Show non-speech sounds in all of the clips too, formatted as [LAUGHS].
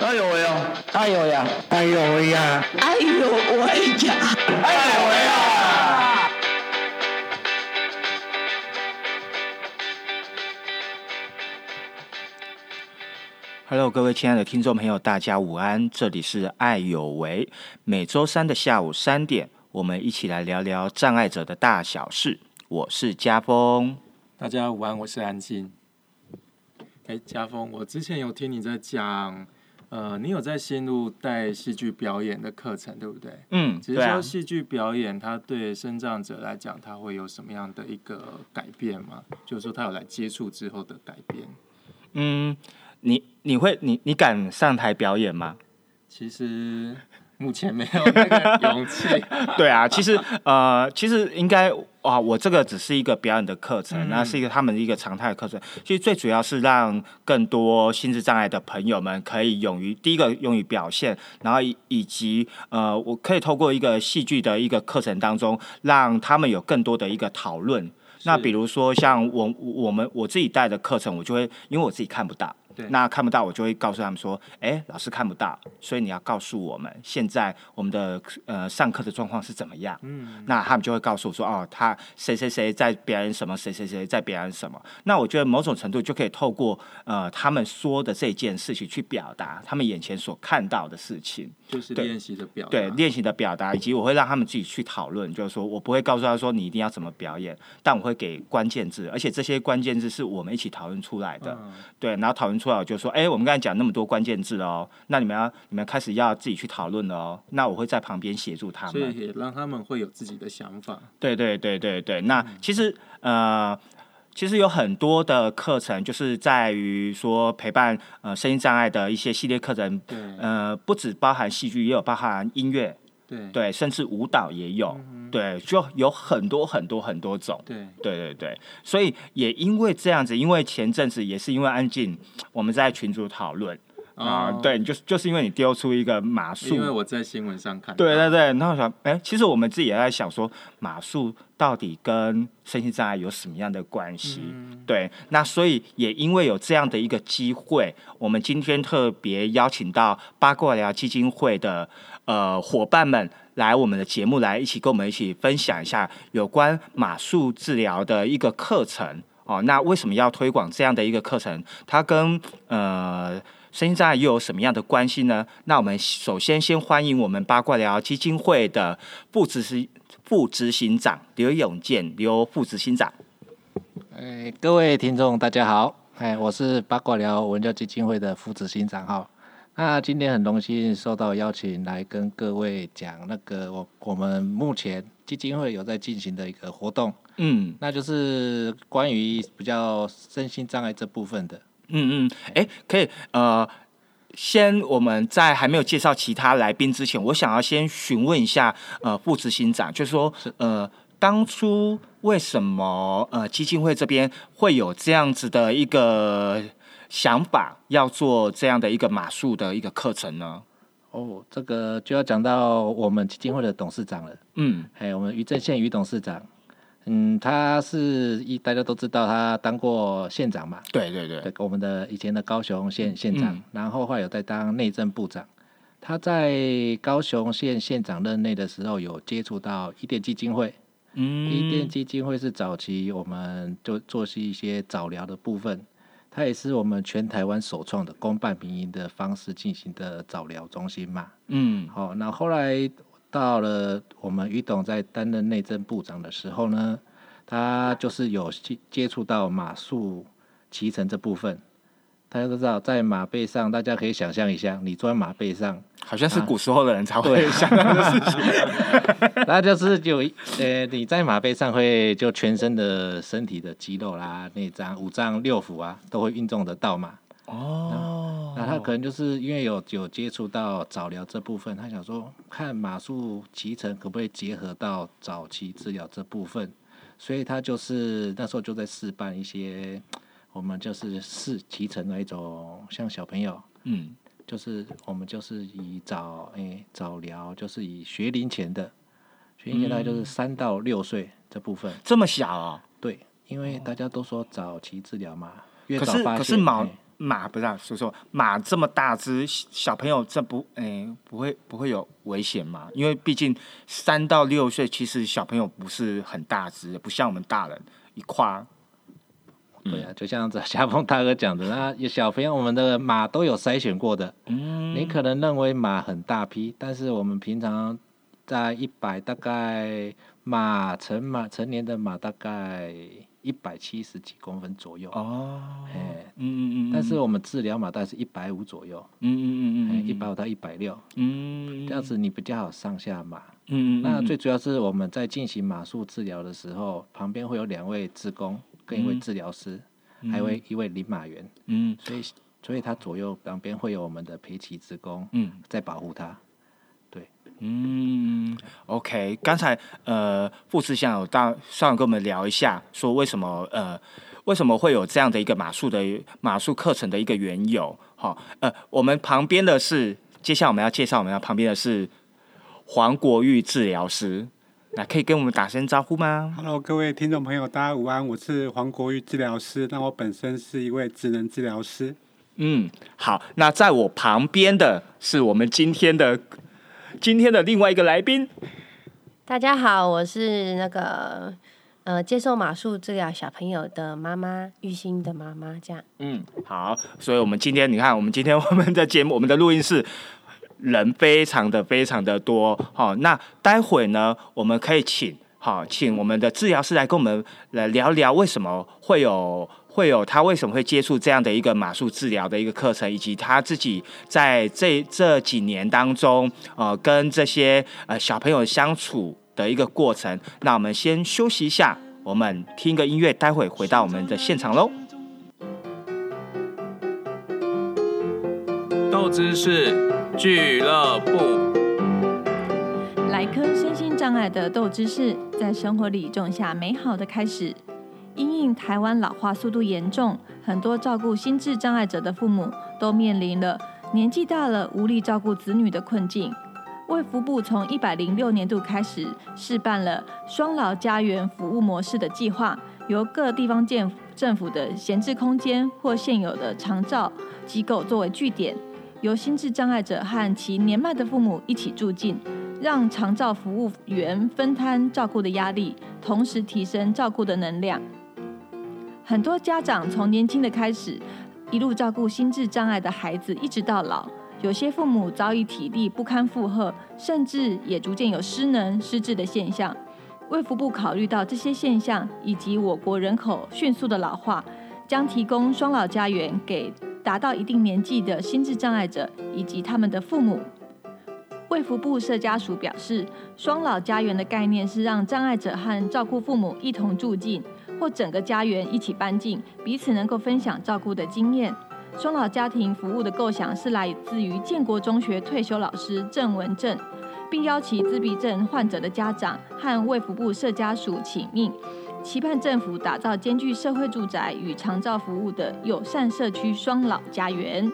哎呦喂呀！哎呦呀！哎呦喂呀！哎呦喂呀！哎呦喂呀！Hello，各位亲爱的听众朋友，大家午安！这里是爱有为，每周三的下午三点，我们一起来聊聊障碍者的大小事。我是家峰，大家午安，我是安静。哎，家峰，我之前有听你在讲，呃，你有在新入带戏剧表演的课程，对不对？嗯，只是说戏剧表演，它对生长者来讲，它会有什么样的一个改变吗？就是说，他有来接触之后的改变。嗯，你你会你你敢上台表演吗？其实。目前没有那个勇气。[LAUGHS] 对啊，其实呃，其实应该啊，我这个只是一个表演的课程，那是一个他们的一个常态的课程。其实最主要是让更多心智障碍的朋友们可以勇于第一个勇于表现，然后以以及呃，我可以透过一个戏剧的一个课程当中，让他们有更多的一个讨论。那比如说像我我们我自己带的课程，我就会因为我自己看不到。那看不到，我就会告诉他们说：“哎，老师看不到，所以你要告诉我们现在我们的呃上课的状况是怎么样。”嗯，那他们就会告诉我说：“哦，他谁谁谁在表演什么，谁谁谁在表演什么。”那我觉得某种程度就可以透过呃他们说的这件事情去表达他们眼前所看到的事情，就是练习的表对练习的表达，以及我会让他们自己去讨论，就是说我不会告诉他说你一定要怎么表演，但我会给关键字，而且这些关键字是我们一起讨论出来的。对，然后讨论出来我。就说，哎，我们刚才讲那么多关键字哦，那你们要你们开始要自己去讨论了哦。那我会在旁边协助他们，所以也让他们会有自己的想法。对对对对对。那其实呃，其实有很多的课程，就是在于说陪伴呃声音障碍的一些系列课程。对。呃，不止包含戏剧，也有包含音乐。对。对，甚至舞蹈也有。对，就有很多很多很多种。对，对对对，所以也因为这样子，因为前阵子也是因为安静，我们在群组讨论啊，对，就是就是因为你丢出一个马术，因为我在新闻上看，对对对，然后想，哎，其实我们自己也在想说，马术到底跟身心障碍有什么样的关系？对，那所以也因为有这样的一个机会，我们今天特别邀请到八卦聊基金会的呃伙伴们。来我们的节目来一起跟我们一起分享一下有关马术治疗的一个课程哦。那为什么要推广这样的一个课程？它跟呃身心障碍又有什么样的关系呢？那我们首先先欢迎我们八卦聊基金会的副执行副执行长刘永健刘副执行长。哎，各位听众大家好，哎，我是八卦聊文教基金会的副执行长哈。那今天很荣幸受到邀请来跟各位讲那个我我们目前基金会有在进行的一个活动，嗯，那就是关于比较身心障碍这部分的，嗯嗯，哎，可以呃，先我们在还没有介绍其他来宾之前，我想要先询问一下呃副执行长，就是说呃当初为什么呃基金会这边会有这样子的一个。想法要做这样的一个马术的一个课程呢？哦，这个就要讲到我们基金会的董事长了。嗯，还有我们于正宪于董事长，嗯，他是一大家都知道，他当过县长嘛。对对对，我们的以前的高雄县县长，然后后来有在当内政部长。他在高雄县县长任内的时候，有接触到伊甸基金会。嗯，伊甸基金会是早期我们就做是一些早疗的部分。它也是我们全台湾首创的公办民营的方式进行的早疗中心嘛。嗯，好，那后来到了我们于董在担任内政部长的时候呢，他就是有接接触到马术骑乘这部分。大家都知道，在马背上，大家可以想象一下，你坐在马背上，好像是古时候的人才会想到的事情。[LAUGHS] 那就是有呃，你在马背上会就全身的身体的肌肉啦、内脏、五脏六腑啊，都会运动得到嘛。哦。那他可能就是因为有有接触到早疗这部分，他想说看马术骑乘可不可以结合到早期治疗这部分，所以他就是那时候就在试办一些。我们就是试骑乘的一种，像小朋友，嗯，就是我们就是以早诶早疗，就是以学龄前的，学龄前大概就是三到六岁这部分，这么小啊？对，因为大家都说早期治疗嘛，越早发现。可是可是马马不是、啊、说说马这么大只，小朋友这不诶、不会不会有危险吗？因为毕竟三到六岁，其实小朋友不是很大只，不像我们大人一跨。对啊，就像这夏风大哥讲的，那有小朋友我们的马都有筛选过的，嗯你可能认为马很大批，但是我们平常在一百大概马成马成年的马大概一百七十几公分左右，哦，哎，嗯嗯嗯，但是我们治疗马大概是一百五左右，嗯嗯嗯嗯嗯，一百五到一百六，嗯这样子你比较好上下马。嗯嗯，那最主要是我们在进行马术治疗的时候，旁边会有两位职工跟一位治疗师，还有一位领马员，嗯。所以所以他左右两边会有我们的陪骑职工嗯。在保护他。嗯，OK，刚才呃副志向有到上跟我们聊一下，说为什么呃为什么会有这样的一个马术的马术课程的一个缘由。好、呃，我们旁边的是，接下来我们要介绍我们要旁边的是黄国玉治疗师，那可以跟我们打声招呼吗？Hello，各位听众朋友，大家午安，我是黄国玉治疗师。那我本身是一位职能治疗师。嗯，好，那在我旁边的是我们今天的今天的另外一个来宾，大家好，我是那个呃接受马术治疗小朋友的妈妈，玉心的妈妈，这样。嗯，好，所以我们今天你看，我们今天我们的节目，我们的录音室人非常的非常的多，好、那待会呢，我们可以请好、请我们的治疗师来跟我们来聊聊为什么会有。会有他为什么会接触这样的一个马术治疗的一个课程，以及他自己在这这几年当中，呃，跟这些呃小朋友相处的一个过程。那我们先休息一下，我们听个音乐，待会回到我们的现场喽。豆知识俱乐部。来颗身心障碍的豆知识，在生活里种下美好的开始。因应台湾老化速度严重，很多照顾心智障碍者的父母都面临了年纪大了无力照顾子女的困境。卫福部从一百零六年度开始试办了双老家园服务模式的计划，由各地方建政府的闲置空间或现有的长照机构作为据点，由心智障碍者和其年迈的父母一起住进，让长照服务员分摊照顾的压力，同时提升照顾的能量。很多家长从年轻的开始，一路照顾心智障碍的孩子，一直到老。有些父母早已体力不堪负荷，甚至也逐渐有失能、失智的现象。卫福部考虑到这些现象，以及我国人口迅速的老化，将提供双老家园给达到一定年纪的心智障碍者以及他们的父母。卫福部社家属表示，双老家园的概念是让障碍者和照顾父母一同住进，或整个家园一起搬进，彼此能够分享照顾的经验。双老家庭服务的构想是来自于建国中学退休老师郑文正，并邀请自闭症患者的家长和卫福部社家属请命，期盼政府打造兼具社会住宅与长照服务的友善社区双老家园。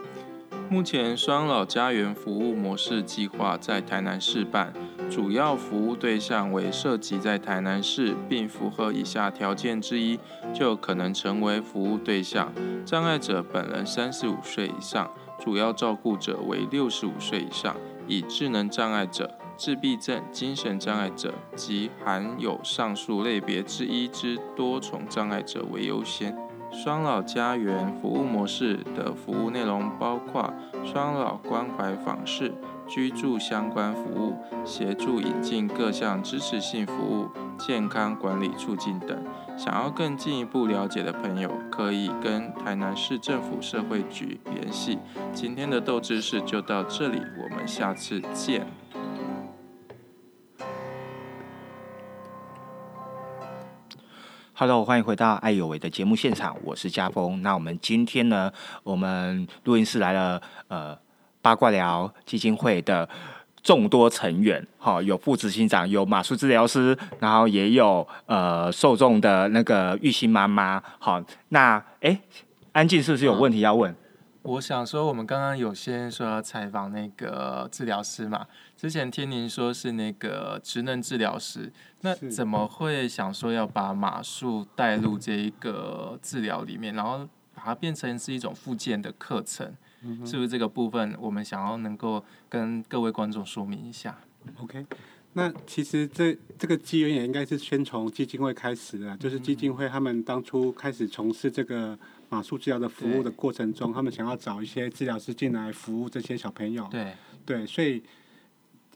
目前双老家园服务模式计划在台南市办，主要服务对象为涉及在台南市并符合以下条件之一，就可能成为服务对象。障碍者本人三十五岁以上，主要照顾者为六十五岁以上，以智能障碍者、自闭症、精神障碍者及含有上述类别之一之多重障碍者为优先。双老家园服务模式的服务内容包括双老关怀访视、居住相关服务、协助引进各项支持性服务、健康管理促进等。想要更进一步了解的朋友，可以跟台南市政府社会局联系。今天的斗知识就到这里，我们下次见。Hello，欢迎回到爱有为的节目现场，我是家峰。那我们今天呢，我们录音室来了呃八卦聊基金会的众多成员，哈、有副执行长，有马术治疗师，然后也有呃受众的那个玉兴妈妈。好，那哎，安静是不是有问题要问？我想说，我们刚刚有先说要采访那个治疗师嘛，之前听您说是那个职能治疗师，那怎么会想说要把马术带入这一个治疗里面，然后把它变成是一种附件的课程，嗯是不是这个部分我们想要能够跟各位观众说明一下？OK，那其实这这个机缘也应该是先从基金会开始的啊，就是基金会他们当初开始从事这个马术治疗的服务的过程中，他们想要找一些治疗师进来服务这些小朋友。对，对，所以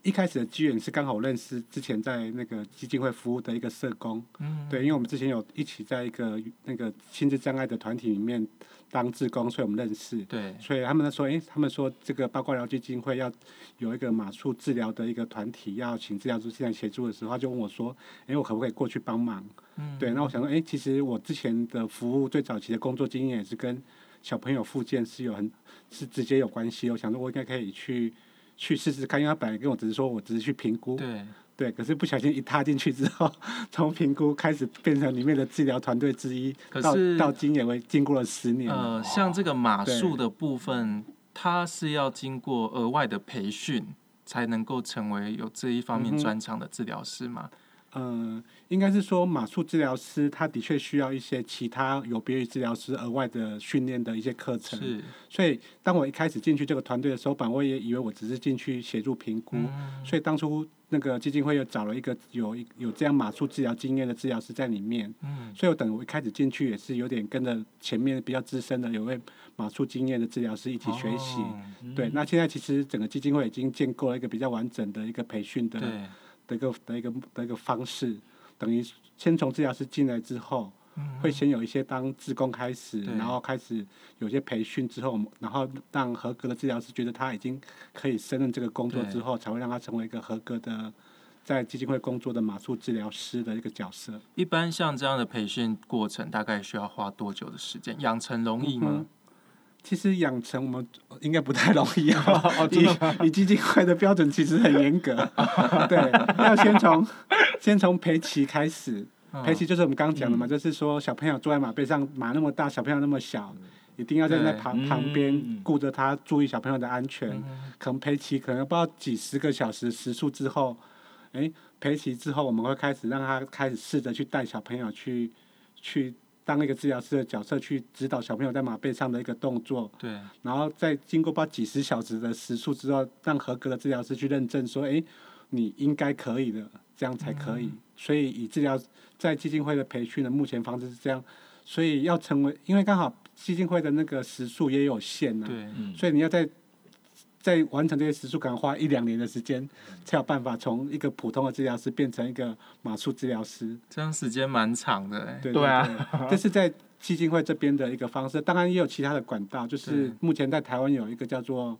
一开始的机缘是刚好我认识之前在那个基金会服务的一个社工。嗯，对，因为我们之前有一起在一个那个心智障碍的团体里面当志工，所以我们认识。对，所以他们说，诶，他们说这个八卦疗基金会要有一个马术治疗的一个团体，要请治疗师进来协助的时候，他就问我说，诶，我可不可以过去帮忙？嗯，对，那我想说，诶，其实我之前的服务最早期的工作经验也是跟小朋友复健是有很是直接有关系。我想说，我应该可以去去试试看，因为他本来跟我只是说我只是去评估，对，对，可是不小心一踏进去之后，从评估开始变成里面的治疗团队之一，到可是到今也为经过了十年了。呃，像这个马对术的部分，它是要经过额外的培训，才能够成为有这一方面专长的治疗师嘛？嗯，应该是说马术治疗师他的确需要一些其他有别于治疗师额外的训练的一些课程。是，所以当我一开始进去这个团队的时候，本来我也以为我只是进去协助评估，嗯所以当初那个基金会又找了一个有一有这样马术治疗经验的治疗师在里面。嗯，所以我等我一开始进去也是有点跟着前面比较资深的有位马术经验的治疗师一起学习。哦对，那现在其实整个基金会已经建构了一个比较完整的一个培训的对，的一个的一个的一个方式，等于先从治疗师进来之后，会先有一些当志工开始，然后开始有些培训之后，然后让合格的治疗师觉得他已经可以胜任这个工作之后，才会让他成为一个合格的在基金会工作的马术治疗师的一个角色。一般像这样的培训过程，大概需要花多久的时间？养成容易吗嗯？其实养成我们应该不太容易啊，[LAUGHS] 哦以以基金会的标准其实很严格，[LAUGHS] 对，要先从先从培齐开始，嗯。培齐就是我们刚刚讲的嘛，就是说小朋友坐在马背上，马那么大，小朋友那么小，一定要站在对。旁嗯。旁边顾着他，注意小朋友的安全。嗯。可能培齐可能不知道几十个小时时数之后，哎，培齐之后我们会开始让他开始试着去带小朋友去去当一个治疗师的角色，去指导小朋友在马背上的一个动作。对，然后再经过把几十小时的时数之后，让合格的治疗师去认证说，哎，你应该可以的，这样才可以。嗯所以以治疗在基金会的培训的目前方式是这样，所以要成为，因为刚好基金会的那个时数也有限呐、对，所以你要在在完成这些时数，可能花一两年的时间，才有办法从一个普通的治疗师变成一个马术治疗师。这样时间蛮长的哎。对对啊。对。这是在基金会这边的一个方式，当然也有其他的管道，就是目前在台湾有一个叫做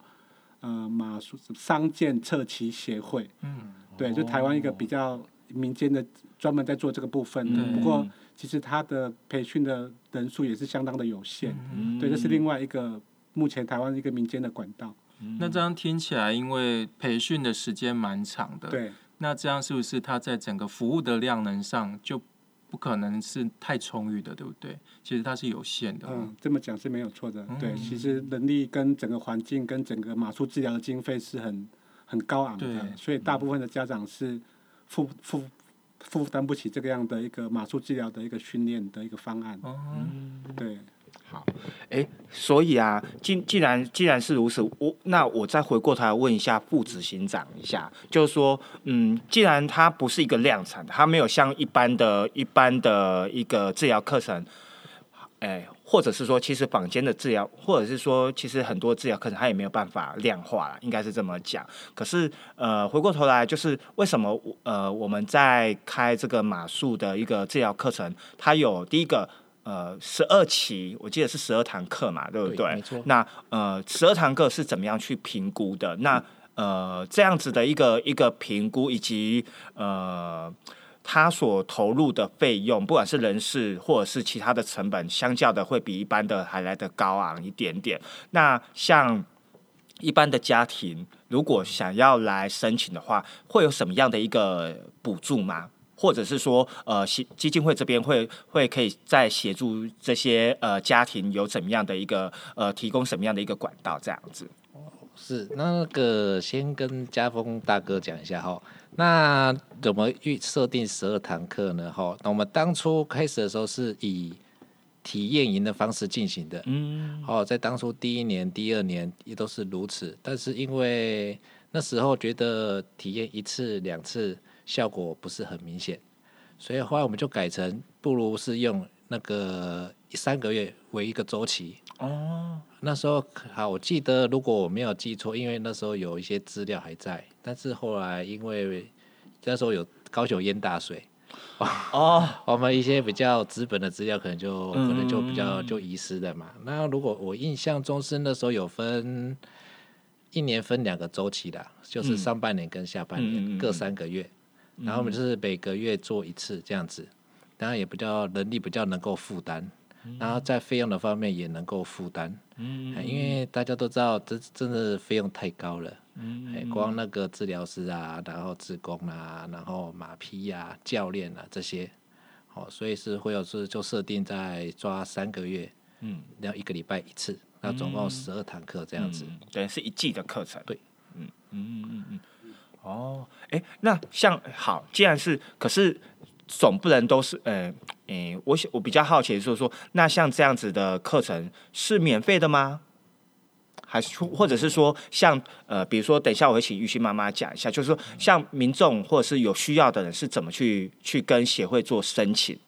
呃马术商健策骑协会，嗯，对，就台湾一个比较民间的专门在做这个部分的，对不过其实它的培训的人数也是相当的有限，嗯。对，这是另外一个目前台湾一个民间的管道，那这样听起来，因为培训的时间蛮长的，对。那这样是不是他在整个服务的量能上就不可能是太充裕的，对不对？其实它是有限的哦。嗯，这么讲是没有错的。对，嗯其实能力跟整个环境跟整个马术治疗的经费是很很高昂的，所以大部分的家长是负负负担不起这个样的一个马术治疗的一个训练的一个方案。哦，对，好哎，所以啊，既既然既然是如此，我那我再回过头来问一下副执行长一下，就是说，嗯，既然它不是一个量产的，它没有像一般的一般的一个治疗课程，哎，或者是说，其实坊间的治疗，或者是说，其实很多治疗课程它也没有办法量化了，应该是这么讲。可是，呃，回过头来，就是为什么呃我们在开这个马术的一个治疗课程，它有第一个。呃，十二期，我记得是十二堂课嘛，对不对没错那呃，十二堂课是怎么样去评估的？那呃，这样子的一个一个评估，以及呃，他所投入的费用，不管是人事或者是其他的成本，相较的会比一般的还来得高昂一点点。那像一般的家庭，如果想要来申请的话，会有什么样的一个补助吗？或者是说，呃，基基金会这边会会可以再协助这些呃家庭有怎么样的一个呃提供什么样的一个管道这样子？是那个先跟家峰大哥讲一下哈。那怎么预设定十二堂课呢？哈，那我们当初开始的时候是以体验营的方式进行的。嗯哦，在当初第一年、第二年也都是如此，但是因为那时候觉得体验一次、两次效果不是很明显，所以后来我们就改成不如是用那个三个月为一个周期。哦，那时候好，我记得如果我没有记错，因为那时候有一些资料还在，但是后来因为那时候有高雄淹大水，哦，我们一些比较资本的资料可能就可能就比较嗯。就遗失了嘛。那如果我印象中是那时候有分一年分两个周期的，就是嗯。上半年跟下半年各三个月，然后我们就是每个月做一次这样子，当然也比较能力比较能够负担。然后在费用的方面也能够负担，嗯哎因为大家都知道，这真的费用太高了。嗯哎，光那个治疗师啊，然后职工啊，然后马匹呀、教练啊这些，哦，所以是会有是就设定在抓三个月，嗯，然后一个礼拜一次，那总共十二堂课这样子。嗯等于是一季的课程。对，嗯嗯嗯嗯。哦，哎，那像好，既然是，可是总不能都是，呃，诶，我想我比较好奇就是说，那像这样子的课程是免费的吗？还是或者是说，像呃，比如说，等一下我会请玉溪妈妈讲一下，就是说，像民众或者是有需要的人是怎么去去跟协会做申请？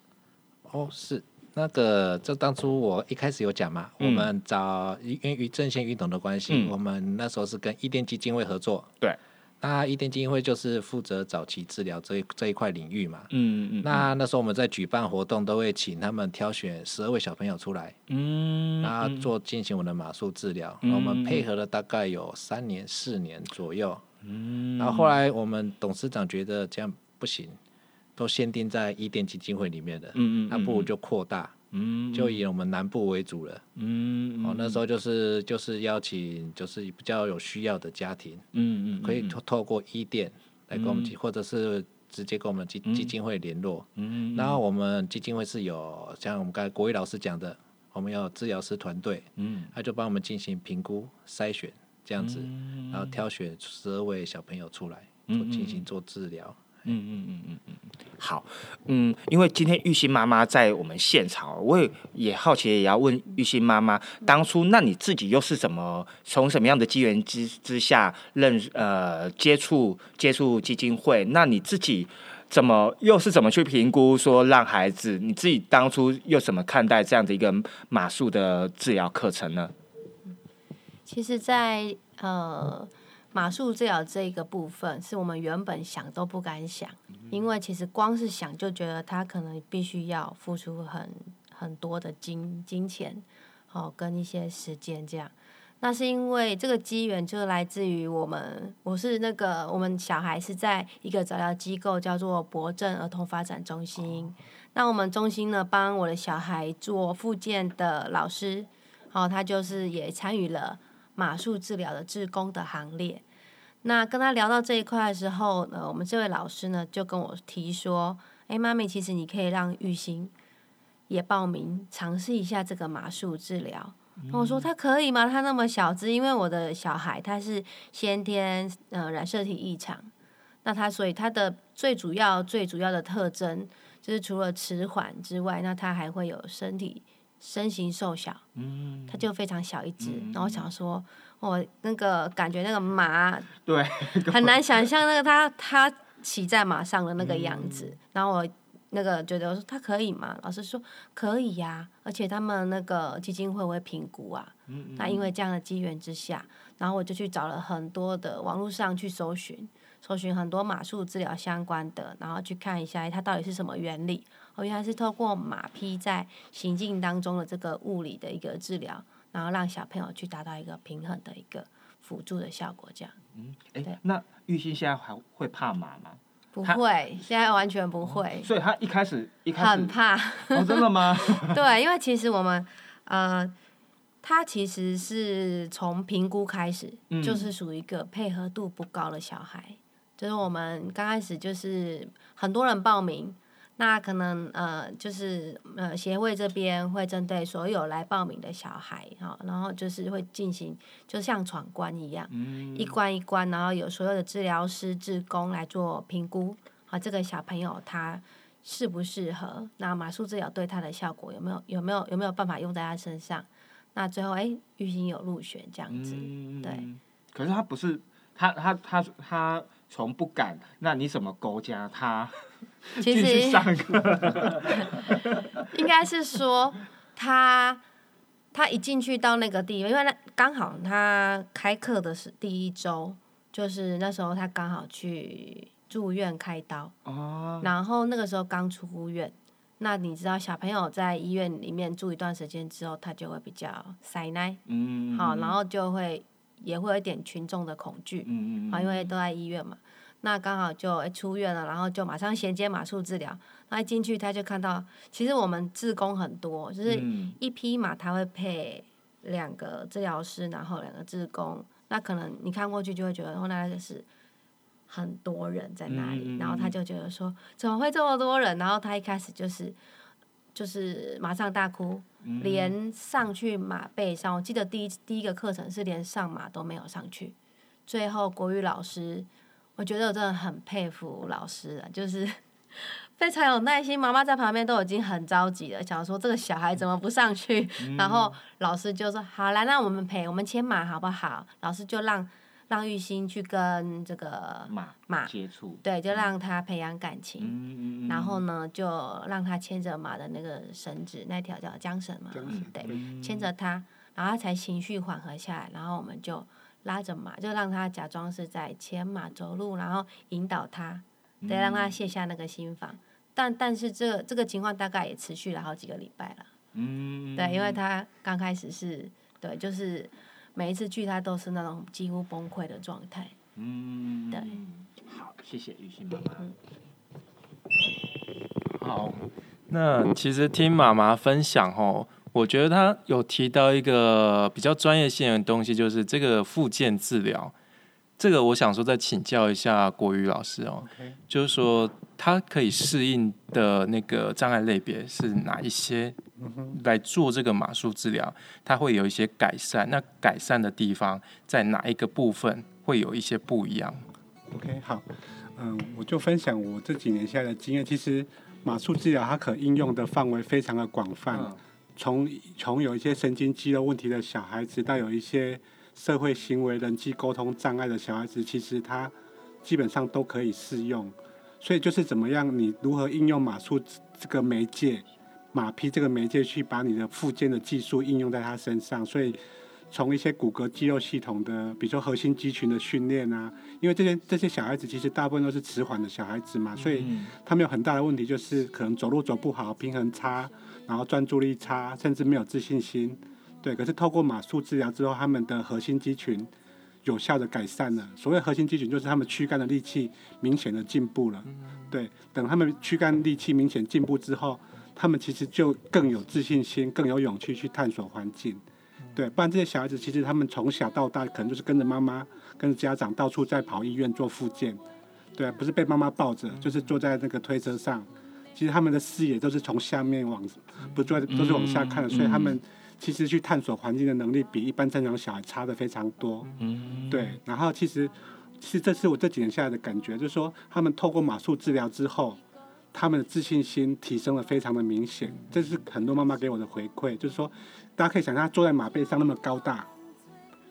哦，是那个，就当初我一开始有讲嘛，嗯我们找因为与阵线运动的关系，嗯我们那时候是跟伊甸基金会合作。对。那伊甸基金会就是负责早期治疗这一这一块领域嘛。嗯嗯那那时候我们在举办活动，都会请他们挑选十二位小朋友出来，嗯那做进行我们的马术治疗。嗯我们配合了大概有三年、四年左右。嗯然后后来我们董事长觉得这样不行，都限定在伊甸基金会里面的，嗯嗯那不如就扩大，嗯就以我们南部为主了。嗯哦，那时候就是就是邀请就是比较有需要的家庭，嗯嗯可以透透过伊甸来跟我们基，或者是直接跟我们基基金会联络。嗯然后我们基金会是有像我们刚才国伟老师讲的，我们有治疗师团队，嗯。他就帮我们进行评估筛选这样子，然后挑选十二位小朋友出来进行做治疗。嗯嗯嗯嗯嗯，好，嗯，因为今天玉欣妈妈在我们现场，我也也好奇，也要问玉欣妈妈，当初那你自己又是怎么从什么样的机缘之之下认呃接触接触基金会？那你自己怎么又是怎么去评估说让孩子？你自己当初又怎么看待这样的一个马术的治疗课程呢？其实在，呃马术治疗这一个部分，是我们原本想都不敢想，因为其实光是想就觉得他可能必须要付出很很多的金金钱，哦，跟一些时间这样。那是因为这个机缘就来自于我们，我是那个我们小孩是在一个早疗机构叫做博正儿童发展中心。那我们中心呢，帮我的小孩做复健的老师，哦，他就是也参与了马术治疗的志工的行列。那跟他聊到这一块的时候，呃，我们这位老师呢就跟我提说：“哎，妈咪，其实你可以让玉兴也报名尝试一下这个马术治疗。”然后我说他可以吗？他那么小只，因为我的小孩他是先天呃染色体异常，那他所以他的最主要最主要的特征就是除了迟缓之外，那他还会有身体身形瘦小，嗯，他就非常小一只。然后我想说，我那个感觉那个马对，很难想象那个他他骑在马上的那个样子。然后我那个觉得我说他可以吗？老师说可以呀、而且他们那个基金会会评估啊。那因为这样的机缘之下，然后我就去找了很多的网络上去搜寻，搜寻很多马术治疗相关的，然后去看一下它到底是什么原理。哦，原来是透过马匹在行进当中的这个物理的一个治疗，然后让小朋友去达到一个平衡的一个辅助的效果。这样嗯哎，那玉溪现在还会怕马吗？不会，现在完全不会，所以他一开始一开始很怕。哦，真的吗？[LAUGHS] 对，因为其实我们呃，他其实是从评估开始，嗯就是属于一个配合度不高的小孩。就是我们刚开始就是很多人报名，那可能呃就是呃协会这边会针对所有来报名的小孩哈，然后就是会进行就像闯关一样，嗯一关一关，然后有所有的治疗师、志工来做评估。啊，这个小朋友他适不适合，那马术治疗对他的效果有没有有没有有没有办法用在他身上？那最后哎，玉兴有入选这样子，嗯对。可是他不是他他他他从不敢，那你怎么勾加他 [LAUGHS] 其实？[LAUGHS] 应该是说他他一进去到那个地方，因为那刚好他开课的是第一周，就是那时候他刚好去住院开刀，哦，然后那个时候刚出院。那你知道小朋友在医院里面住一段时间之后，他就会比较塞奶，嗯，好，然后就会也会有一点群众的恐惧，嗯嗯啊，因为都在医院嘛。那刚好就诶出院了，然后就马上衔接马术治疗。那一进去他就看到，其实我们志工很多，就是嗯一匹马他会配两个治疗师，然后两个志工。那可能你看过去就会觉得，哦，那就是很多人在那里，然后他就觉得说，怎么会这么多人？然后他一开始就是就是马上大哭，嗯连上去马背上，我记得第一第一个课程是连上马都没有上去。最后国语老师，我觉得我真的很佩服老师啊，就是 [LAUGHS] 非常有耐心。妈妈在旁边都已经很着急了，想说这个小孩怎么不上去？嗯 [LAUGHS] 然后老师就说：“好，来，那我们陪我们牵马好不好？”老师就让让玉兴去跟这个马马接触，对，就让他培养感情。嗯嗯然后呢，就让他牵着马的那个绳子，那条叫缰绳嘛，对，嗯牵着他，然后他才情绪缓和下来，然后我们就拉着马，就让他假装是在牵马走路，然后引导他，对，让他卸下那个心防。但但是这这个情况大概也持续了好几个礼拜了，嗯，对，因为他刚开始是对，就是每一次去他都是那种几乎崩溃的状态，嗯，对，好，谢谢雨欣妈妈。好，那其实听妈妈分享哦，我觉得她有提到一个比较专业性的东西，就是这个复健治疗。这个我想说再请教一下国语老师哦就是说他可以适应的那个障碍类别是哪一些？来做这个马术治疗，它会有一些改善。那改善的地方在哪一个部分会有一些不一样？OK，好，嗯，我就分享我这几年下来的经验。其实马术治疗它可应用的范围非常的广泛，嗯从从有一些神经肌肉问题的小孩子，到有一些社会行为、人际沟通障碍的小孩子，其实它基本上都可以适用。所以就是怎么样，你如何应用马术这个媒介，马匹这个媒介去把你的附件的技术应用在他身上，所以。从一些骨骼肌肉系统的，比如说核心肌群的训练啊，因为这些这些小孩子其实大部分都是迟缓的小孩子嘛，所以嗯他们有很大的问题，就是可能走路走不好，平衡差，然后专注力差，甚至没有自信心。对，可是透过马术治疗之后，他们的核心肌群有效的改善了。所谓核心肌群，就是他们躯干的力气明显的进步了。对，等他们躯干力气明显进步之后，他们其实就更有自信心，更有勇气去探索环境。对，不然这些小孩子其实他们从小到大可能就是跟着妈妈、跟着家长到处在跑医院做复健，对啊，不是被妈妈抱着，就是坐在那个推车上。其实他们的视野都是从下面往，不坐在都是往下看的，所以他们其实去探索环境的能力比一般正常小孩差的非常多。嗯，对，然后其实其实这是我这几年下来的感觉，就是说他们透过马术治疗之后，他们的自信心提升了非常的明显，这是很多妈妈给我的回馈，就是说大家可以想象，坐在马背上那么高大，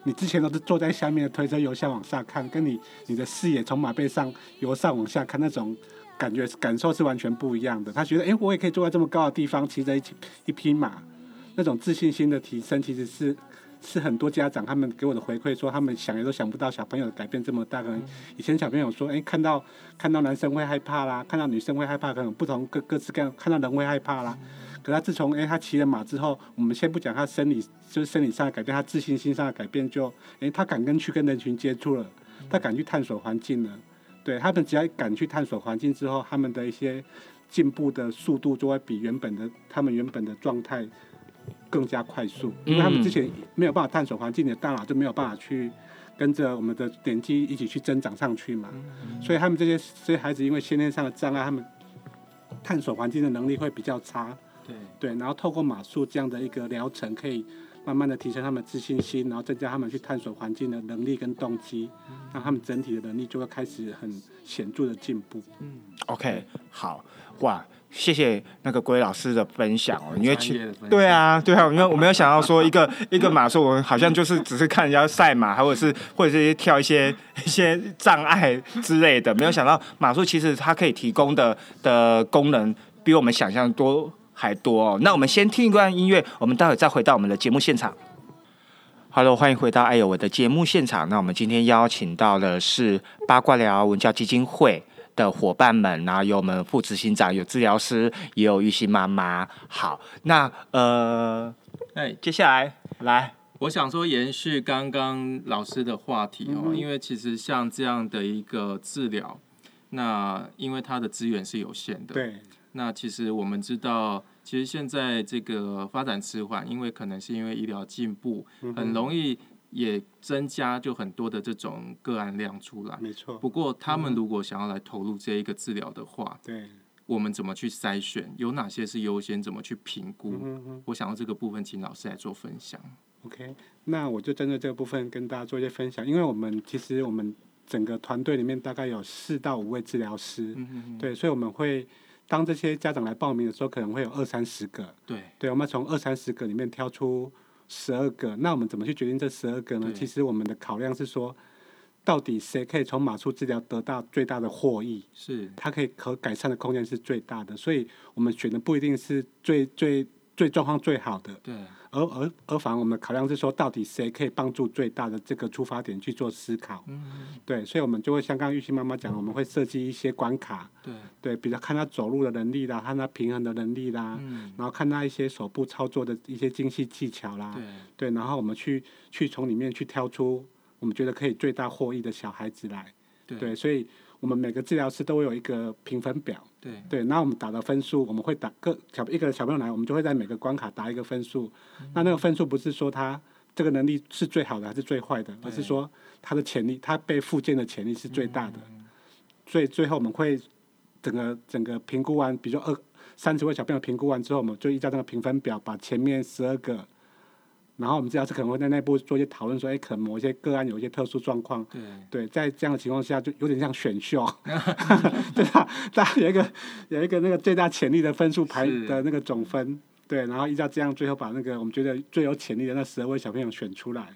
你之前都是坐在下面推车由下往下看，跟你你的视野从马背上由上往下看那种感觉感受是完全不一样的。他觉得，哎，我也可以坐在这么高的地方骑着一匹一匹马，那种自信心的提升其实是。是很多家长他们给我的回馈说，他们想也都想不到小朋友的改变这么大。可能以前小朋友说，哎，看到看到男生会害怕啦，看到女生会害怕，可能不同各各式各样，看到人会害怕啦。可他自从哎他骑了马之后，我们先不讲他生理就是生理上的改变，他自信心上的改变就，哎他敢跟去跟人群接触了，他敢去探索环境了。对他们只要敢去探索环境之后，他们的一些进步的速度就会比原本的他们原本的状态更加快速，因为他们之前没有办法探索环境，你的大脑就没有办法去跟着我们的点击一起去增长上去嘛。所以他们这些这些孩子因为先天上的障碍，他们探索环境的能力会比较差。对，对，然后透过马术这样的一个疗程，可以慢慢慢的提升他们自信心，然后增加他们去探索环境的能力跟动机，让他们整体的能力就会开始很显著的进步。嗯 OK，好，哇，谢谢那个龟老师的分享哦，因为其 [LAUGHS] 对啊，对啊，因为我没有想到说一个 [LAUGHS] 一个马术，我好像就是只是看人家赛马，或者是或者是跳一些 [LAUGHS] 一些障碍之类的，没有想到马术其实它可以提供的的功能比我们想象多还多哦。那我们先听一段音乐，我们待会再回到我们的节目现场。Hello，欢迎回到爱有我的节目现场。那我们今天邀请到的是八卦聊文教基金会的伙伴们，然后有我们副执行长，有治疗师，也有玉溪妈妈。好，那呃，哎，接下来来，我想说，延续刚刚老师的话题哦，嗯因为其实像这样的一个治疗，那因为它的资源是有限的，对，那其实我们知道，其实现在这个发展迟缓，因为可能是因为医疗进步，很容易也增加就很多的这种个案量出来。没错，不过，他们如果想要来投入这一个治疗的话，对，我们怎么去筛选？有哪些是优先？怎么去评估？我想要这个部分，请老师来做分享。OK，那我就针对这个部分跟大家做一些分享，因为我们其实我们整个团队里面大概有四到五位治疗师，嗯嗯嗯，对，所以我们会当这些家长来报名的时候，可能会有二三十个，对对，我们从二三十个里面挑出十二个，那我们怎么去决定这十二个呢？其实我们的考量是说，到底谁可以从马术治疗得到最大的获益，是，它可以可改善的空间是最大的，所以我们选的不一定是最最最状况最好的，对。而而而反而我们的考量是说，到底谁可以帮助最大的这个出发点去做思考。嗯对，所以我们就会像刚刚玉溪妈妈讲，我们会设计一些关卡，对，对，比如看他走路的能力啦，看他平衡的能力啦，嗯。然后看他一些手部操作的一些精细技巧啦，对。对，然后我们去去从里面去挑出我们觉得可以最大获益的小孩子来，对。对，所以我们每个治疗师都会有一个评分表，对对，那我们打的分数，我们会打个小一个小朋友来，我们就会在每个关卡打一个分数。那那个分数不是说他这个能力是最好的还是最坏的，而是说他的潜力，他被复健的潜力是最大的。所以最后我们会整个整个评估完，比如说二三十位小朋友评估完之后，我们就依照那个评分表，把前面十二个。然后我们治疗师可能会在内部做一些讨论，说，哎，可能某一些个案有一些特殊状况，对对，在这样的情况下，就有点像选秀，[LAUGHS] 对吧？大家有一个有一个那个最大潜力的分数排是的那个总分，对，然后依照这样，最后把那个我们觉得最有潜力的那十二位小朋友选出来。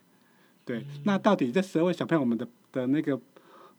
对，那到底这十二位小朋友，我们的的那个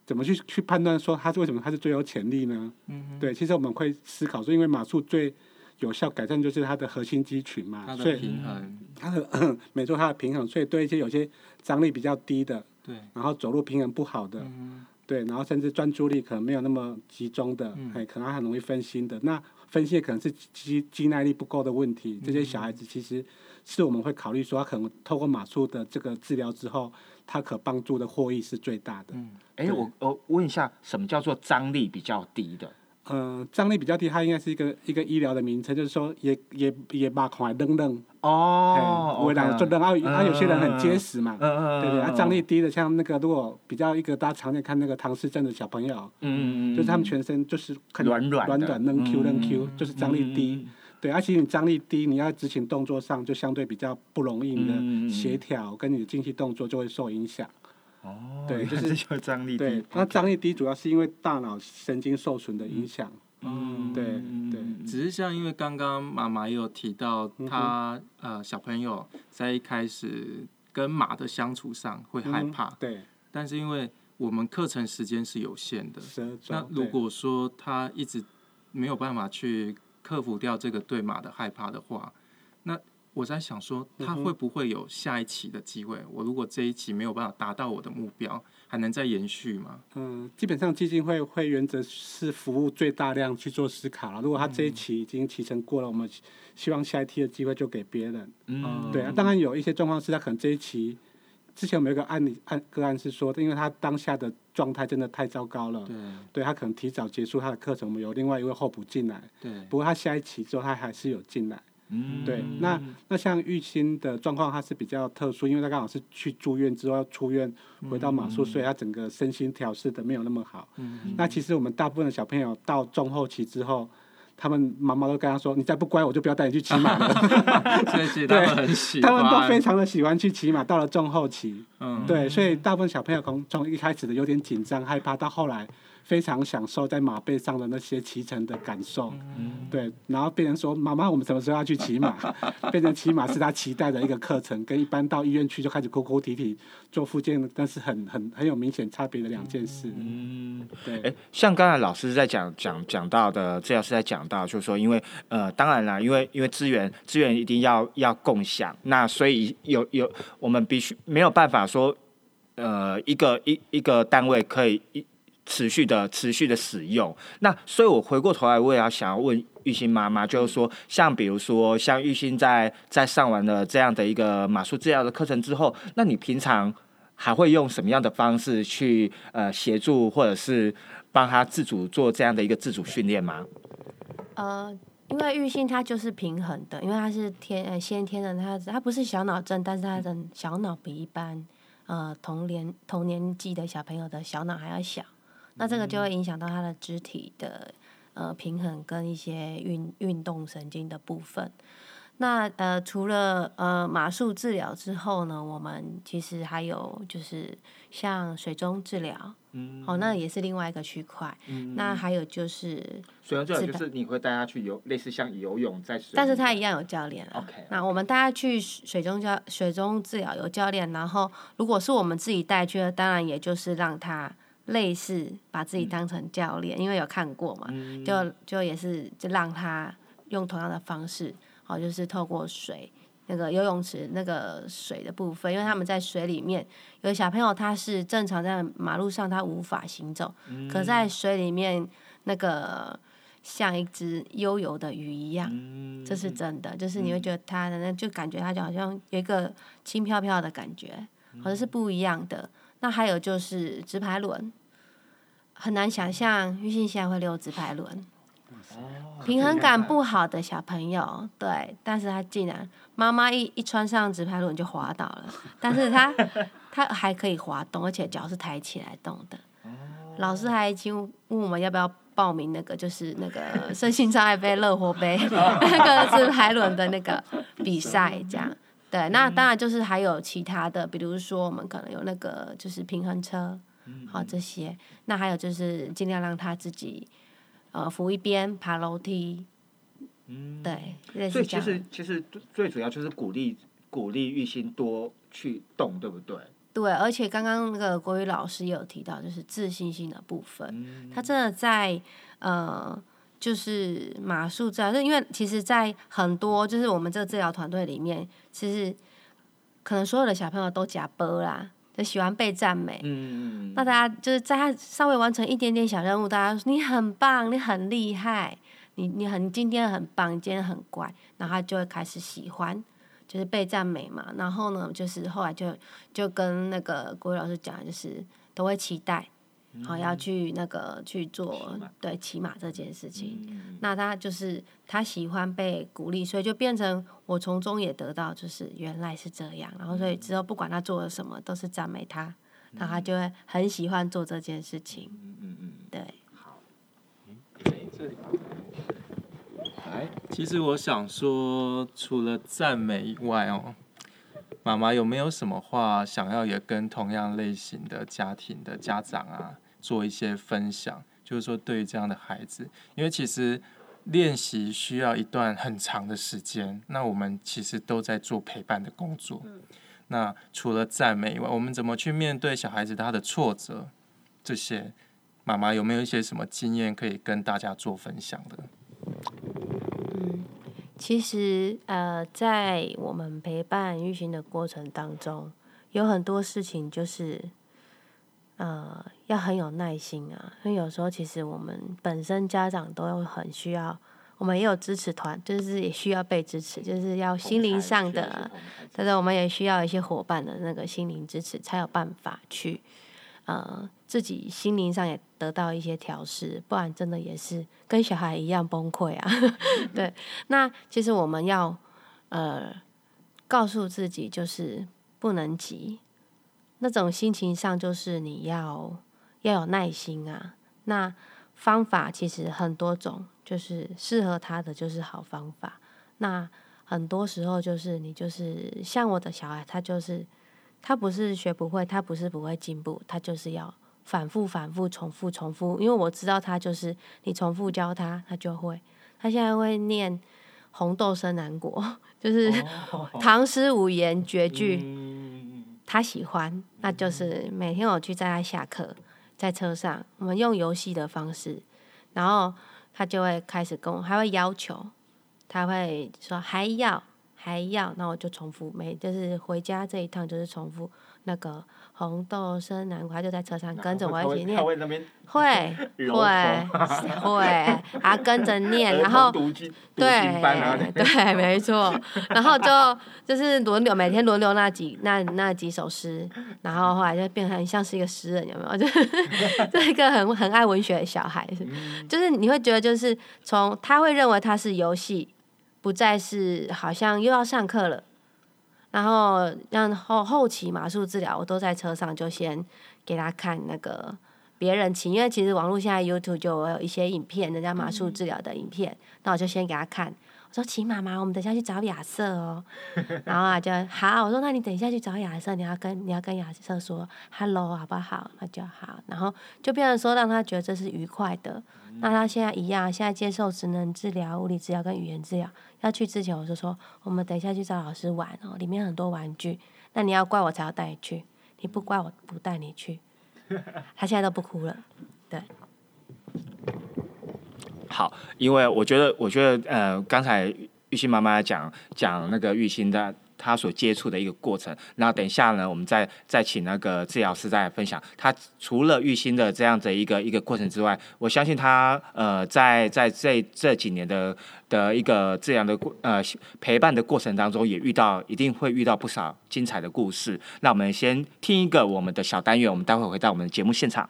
怎么去去判断说他是为什么他是最有潜力呢？嗯对，其实我们会思考说，因为马术最有效改善就是它的核心肌群嘛，它的所以平衡，它的 [COUGHS] 没错，它的平衡，所以对一些有些张力比较低的，对，然后走路平衡不好的，嗯对，然后甚至专注力可能没有那么集中的，嗯哎、可能他很容易分心的。那分心可能是肌肌耐力不够的问题。这些小孩子其实是我们会考虑说，他可能透过马术的这个治疗之后，他可帮助的获益是最大的。嗯，哎，我我问一下，什么叫做张力比较低的？呃，张力比较低，它应该是一个一个医疗的名称，就是说也也也把款扔扔，哦哎，为了做愣，啊，啊有些人很结实嘛，嗯嗯，对对，啊张力低的，像那个如果比较一个大家常见看那个唐氏症的小朋友，嗯，嗯嗯，就是他们全身就是很软软的。软软嫩 Q 嫩 Q，嗯就是张力低。对，而且你张力低，你要执行动作上就相对比较不容易，你嗯嗯嗯。的协调跟你的精细动作就会受影响。哦，对就是原来这就是张力对低，。那张力低主要是因为大脑神经受损的影响。嗯对对只是像因为刚刚妈妈也有提到嗯哼，她呃小朋友在一开始跟马的相处上会害嗯怕，对，但是因为我们课程时间是有限的。那如果说他一直没有办法去克服掉这个对马的害怕的话，那我在想说，他会不会有下一期的机会？我如果这一期没有办法达到我的目标，还能再延续吗？嗯，基本上基金会会原则是服务最大量去做思考了。如果他这一期已经提成过了，我们希望下一期的机会就给别人。嗯对啊，当然有一些状况是他可能这一期，之前我们有一个案例案个案是说，因为他当下的状态真的太糟糕了，对对他可能提早结束他的课程，我们有另外一位候补进来，对，不过他下一期之后他还是有进来。嗯对，那那像玉清的状况，他是比较特殊，因为他刚好是去住院之后要出院，回到马术，所以他整个身心调试的没有那么好。嗯那其实我们大部分的小朋友到中后期之后，他们妈妈都跟他说：“你再不乖，我就不要带你去骑马了。[LAUGHS] 所以其实他们很喜”他，们都非常的喜欢去骑马。到了中后期，嗯，对，所以大部分小朋友从从一开始的有点紧张害怕，到后来非常享受在马背上的那些骑乘的感受。嗯对，然后变成说：“妈妈，我们什么时候要去骑马？” [LAUGHS] 变成骑马是他期待的一个课程，跟一般到医院去就开始哭哭啼啼做复健，但是很很很有明显差别的两件事。嗯，对，哎，像刚才老师在讲讲讲到的，治疗师在讲到，就是说，因为呃，当然啦，因为因为资源资源一定要要共享，那所以有有我们必须没有办法说，呃，一个一一个单位可以一持续的持续的使用。那所以我回过头来，我也要想要问玉兴妈妈，就是说，像比如说像玉兴在在上完了这样的一个马术治疗的课程之后，那你平常还会用什么样的方式去呃协助或者是帮他自主做这样的一个自主训练吗？呃，因为玉兴它就是平衡的，因为它是天呃先天的，它它不是小脑症，但是它的小脑比一般呃同年同年纪的小朋友的小脑还要小，那这个就会影响到他的肢体的呃平衡跟一些运运动神经的部分。那呃，除了呃马术治疗之后呢，我们其实还有就是像水中治疗，嗯，哦，那也是另外一个区块。那还有就是水中治疗就是你会带他去游，类似像游泳在水，但是他一样有教练啊。OK，那我们带他去水中教水中治疗有教练，然后如果是我们自己带去的，当然也就是让他类似把自己当成教练，因为有看过嘛，嗯就就也是就让他用同样的方式，哦，就是透过水。那个游泳池那个水的部分，因为他们在水里面，有小朋友他是正常在马路上他无法行走，嗯可在水里面那个像一只悠游的鱼一样，嗯这是真的，就是你会觉得他的那就感觉他就好像有一个轻飘飘的感觉，好像是不一样的。那还有就是直排轮，很难想象玉信现在会溜直排轮。平衡感不好的小朋友，对，但是他竟然妈妈一一穿上直排轮就滑倒了，但是他 [LAUGHS] 他还可以滑动，而且脚是抬起来动的。老师还已经问我们要不要报名那个，就是那个身心障碍杯、乐活杯 [LAUGHS] 那个直排轮的那个比赛，这样。对，那当然就是还有其他的，比如说我们可能有那个就是平衡车，好这些。那还有就是尽量让他自己呃扶一边爬楼梯，嗯，对，类所以其。实其实最主要就是鼓励鼓励玉心多去动，对不对？对，而且刚刚那个国语老师也有提到，就是自信心的部分，嗯他真的在呃，就是马术治疗，就因为其实，在很多就是我们这个治疗团队里面，其实可能所有的小朋友都假波啦，就喜欢被赞美。嗯那大家就是在他稍微完成一点点小任务，大家说你很棒，你很厉害，你你很今天很棒，你今天很乖，然后他就会开始喜欢，就是被赞美嘛。然后呢，就是后来就就跟那个国语老师讲，就是都会期待，好、要去那个去做对骑马这件事情。那他就是他喜欢被鼓励，所以就变成我从中也得到，就是原来是这样。然后所以之后不管他做了什么，都是赞美他，那他就会很喜欢做这件事情。嗯嗯嗯，对，这里来，其实我想说，除了赞美以外哦，妈妈有没有什么话想要也跟同样类型的家庭的家长啊做一些分享？就是说，对于这样的孩子，因为其实练习需要一段很长的时间，那我们其实都在做陪伴的工作。那除了赞美以外，我们怎么去面对小孩子他的挫折？这些妈妈有没有一些什么经验可以跟大家做分享的？其实呃，在我们陪伴玉行的过程当中，有很多事情就是呃要很有耐心啊，因为有时候其实我们本身家长都很需要，我们也有支持团，就是也需要被支持，就是要心灵上的，但是我们也需要一些伙伴的那个心灵支持，才有办法去呃自己心灵上也得到一些调试，不然真的也是跟小孩一样崩溃啊。[LAUGHS] 对，那其实我们要呃告诉自己，就是不能急，那种心情上就是你要要有耐心啊。那方法其实很多种，就是适合他的就是好方法。那很多时候就是你就是像我的小孩，他就是他不是学不会，他不是不会进步，他就是要反复、反复、重复、重复。因为我知道他就是你重复教他，他就会。他现在会念红豆生南国，就是 [LAUGHS] 唐诗五言绝句，他喜欢，那就是每天我去载他下课，在车上，我们用游戏的方式，然后他就会开始跟我，还会要求，他会说还要还要，那我就重复，每就是回家这一趟就是重复那个红豆生南瓜，他就在车上跟着我一起念，会 [LAUGHS] 会 [LAUGHS] 会 [LAUGHS] 会，他跟着念，然后读对对，没错。然后就就是轮流，每天轮流那几那那几首诗，然后后来就变成像是一个诗人，有没有？就是这一个很很爱文学的小孩，就是你会觉得就是从他会认为他是游戏，不再是好像又要上课了。然后然后后期马术治疗，我都在车上就先给他看那个别人骑，因为其实网络现在 YouTube 就有一些影片，人家马术治疗的影片，那我就先给他看。我说：“骑妈妈，我们等一下去找亚瑟哦。”然后啊就好，我说：“那你等一下去找亚瑟，你要跟你要跟亚瑟说 hello 好不好？”那就好，然后就变成说让他觉得这是愉快的。那他现在一样，现在接受职能治疗、物理治疗跟语言治疗。要去之前，我就说我们等一下去找老师玩哦，里面很多玩具。那你要乖，我才要带你去；你不乖，我不带你去。他现在都不哭了，对。好，因为我觉得，我觉得，呃，刚才玉欣妈妈讲讲那个玉欣的她所接触的一个过程，那等一下呢，我们再再请那个治疗师再分享。他除了玉欣的这样的一个一个过程之外，我相信他呃，在在这这几年的的一个这样的过呃陪伴的过程当中，也遇到一定会遇到不少精彩的故事。那我们先听一个我们的小单元，我们待会回到我们的节目现场。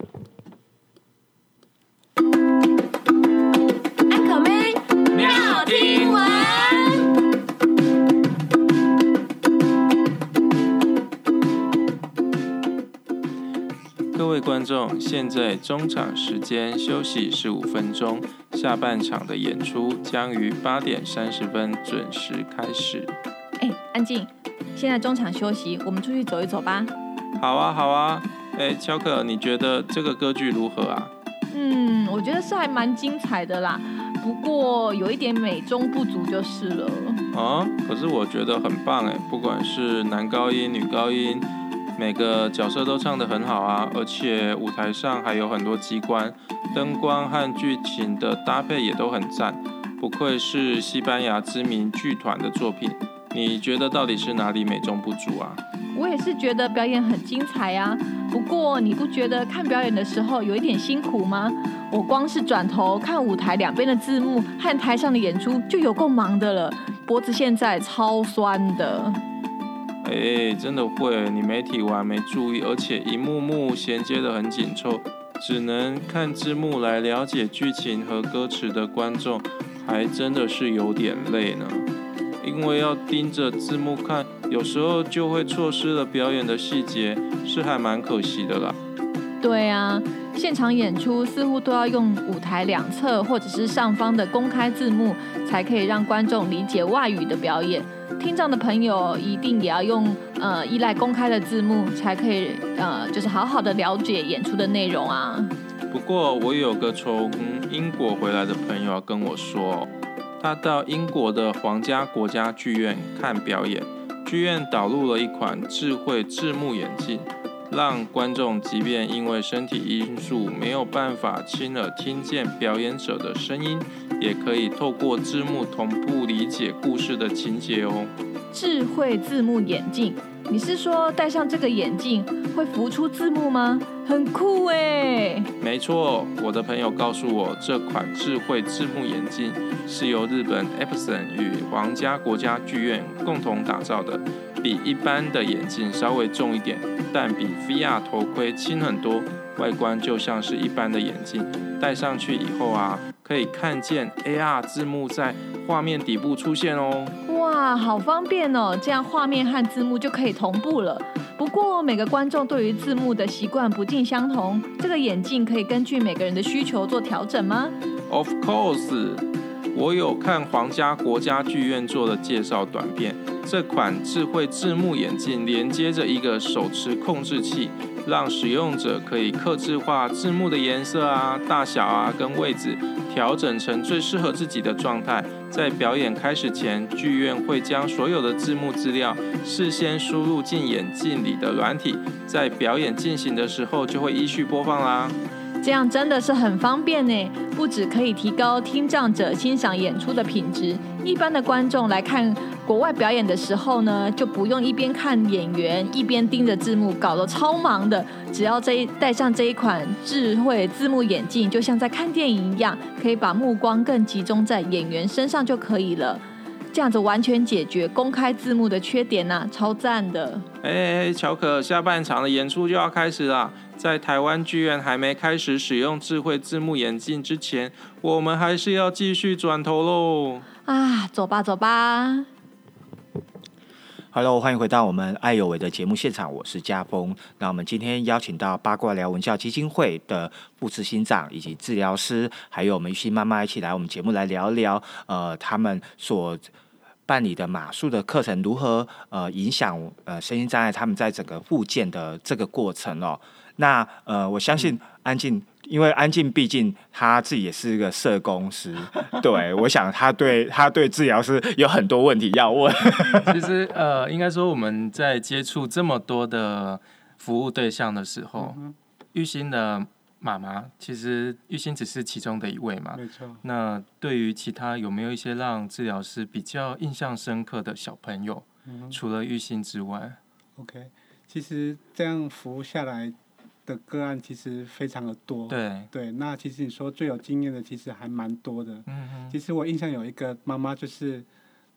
位观众，现在中场时间休息十五分钟，下半场的演出将于八点三十分准时开始。哎，安静，现在中场休息，我们出去走一走吧。好啊，好啊。哎，乔克，你觉得这个歌剧如何啊？嗯，我觉得是还蛮精彩的啦，不过有一点美中不足就是了。啊，可是我觉得很棒哎，不管是男高音、女高音，每个角色都唱得很好啊，而且舞台上还有很多机关，灯光和剧情的搭配也都很赞，不愧是西班牙知名剧团的作品。你觉得到底是哪里美中不足啊？我也是觉得表演很精彩呀、不过你不觉得看表演的时候有一点辛苦吗？我光是转头看舞台两边的字幕和台上的演出就有够忙的了，脖子现在超酸的。哎，真的会，你没听完没注意，而且一幕幕衔接得很紧凑，只能看字幕来了解剧情和歌词的观众，还真的是有点累呢。因为要盯着字幕看，有时候就会错失了表演的细节，是还蛮可惜的啦。对啊，现场演出似乎都要用舞台两侧或者是上方的公开字幕，才可以让观众理解外语的表演。听障的朋友一定也要用呃依赖公开的字幕，才可以呃就是好好的了解演出的内容啊。不过我有个从英国回来的朋友跟我说，他到英国的皇家国家剧院看表演，剧院导入了一款智慧字幕眼镜，让观众即便因为身体因素没有办法亲耳听见表演者的声音，也可以透过字幕同步理解故事的情节哦。智慧字幕眼镜，你是说戴上这个眼镜会浮出字幕吗？很酷哎！没错，我的朋友告诉我，这款智慧字幕眼镜是由日本 Epson 与皇家国家剧院共同打造的，比一般的眼镜稍微重一点，但比 VR 头盔轻很多，外观就像是一般的眼镜。戴上去以后啊，可以看见 AR 字幕在画面底部出现哦。哇，好方便哦！这样画面和字幕就可以同步了。不过每个观众对于字幕的习惯不尽相同，这个眼镜可以根据每个人的需求做调整吗？Of course，我有看皇家国家剧院做的介绍短片。这款智慧字幕眼镜连接着一个手持控制器，让使用者可以克制化字幕的颜色啊、大小啊跟位置，调整成最适合自己的状态。在表演开始前，剧院会将所有的字幕资料事先输入进眼镜里的软体，在表演进行的时候就会依序播放啦。这样真的是很方便呢，不只可以提高听障者欣赏演出的品质，一般的观众来看国外表演的时候呢，就不用一边看演员一边盯着字幕，搞得超忙的。只要这一戴上这一款智慧字幕眼镜，就像在看电影一样，可以把目光更集中在演员身上就可以了。这样子完全解决公开字幕的缺点呐、超赞的。哎，乔可，下半场的演出就要开始啦！在台湾剧院还没开始使用智慧字幕眼镜之前，我们还是要继续转头喽。啊，走吧走吧。Hello，欢迎回到我们爱有为的节目现场，我是家峰。那我们今天邀请到八卦聊文教基金会的副执行长以及治疗师，还有我们玉溪妈妈一起来我们节目来聊聊，呃，他们所办理的马术的课程如何呃影响呃身心障碍他们在整个复健的这个过程哦。那呃，我相信安静。因为安静毕竟他自己也是一个社工师，[LAUGHS] 对我想他对他对治疗师有很多问题要问。[LAUGHS] 其实呃，应该说我们在接触这么多的服务对象的时候，玉兴的妈妈，其实玉兴只是其中的一位嘛。没错。那对于其他有没有一些让治疗师比较印象深刻的小朋友，除了玉兴之外？OK，其实这样服务下来的个案其实非常的多。对，对，那其实你说最有经验的其实还蛮多的。嗯嗯其实我印象有一个妈妈，就是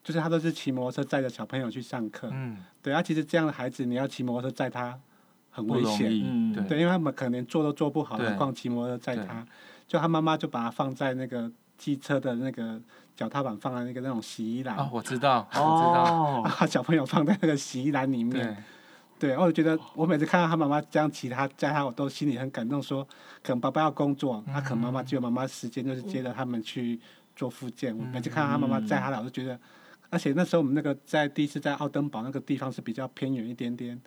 就是她都是骑摩托车载着小朋友去上课。嗯，对啊，其实这样的孩子，你要骑摩托车载他很危险。嗯对对，因为他们可能连坐都坐不好，对何况骑摩托车载对他。就他妈妈就把他放在那个机车的那个脚踏板放在那个那种洗衣篮，哦，我知道，我知道，[LAUGHS] 哦，把小朋友放在那个洗衣篮里面。对，对，我觉得我每次看到他妈妈这样骑他载他，我都心里很感动说可能爸爸要工作，他可能妈妈只有妈妈时间就是接着他们去做复健。我每次看到他妈妈载他来，我就觉得，而且那时候我们那个在第一次在奥登堡那个地方是比较偏远一点点，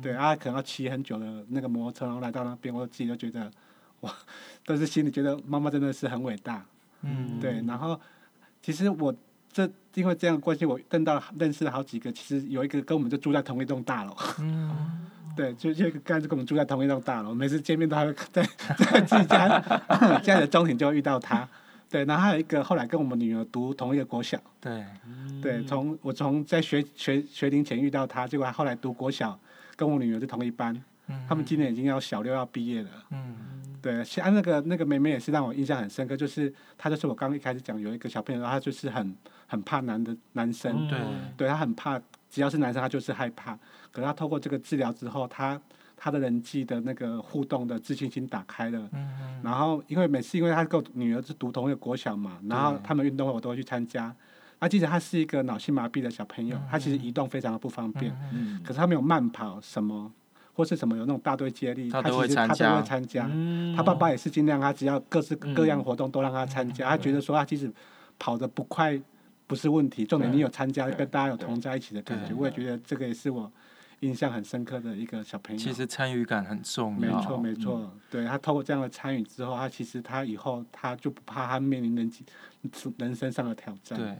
对，啊，可能要骑很久的那个摩托车，然后来到那边，我自己就觉得，哇，都是心里觉得妈妈真的是很伟大。嗯，对，然后其实我这因为这样的关系，我认到认识了好几个，其实有一个跟我们就住在同一栋大楼。嗯，[LAUGHS] 对，就就刚才跟我们住在同一栋大楼，每次见面都还会在在自己家 [LAUGHS] 家里的中庭就会遇到他。对，然后还有一个后来跟我们女儿读同一个国小，对，对，从我从在学学学龄前遇到他，结果他后来读国小，跟我女儿是同一班，他们今年已经要小六要毕业了。嗯，对，像那个那个妹妹也是让我印象很深刻，就是她就是我刚刚一开始讲有一个小朋友，她就是很很怕男的男生，对，对她很怕，只要是男生她就是害怕。可是她透过这个治疗之后，她她的人际的那个互动的自信心打开了。嗯然后因为每次因为她跟我女儿是读同一个国小嘛，然后他们运动会我都会去参加。那即使他是一个脑性麻痹的小朋友，他其实移动非常的不方便，嗯可是他没有慢跑什么。或是什么有那种大队接力，他他都会其实他都参加会参加。嗯他爸爸也是尽量，他只要各式各样活动都让他参加。他觉得说他即使跑得不快不是问题，重点你有参加，跟大家有同在一起的感觉。我也觉得这个也是我印象很深刻的一个小朋友。其实参与感很重没，错没错，对他透过这样的参与之后，他其实他以后他就不怕他面临人际人生上的挑战。对。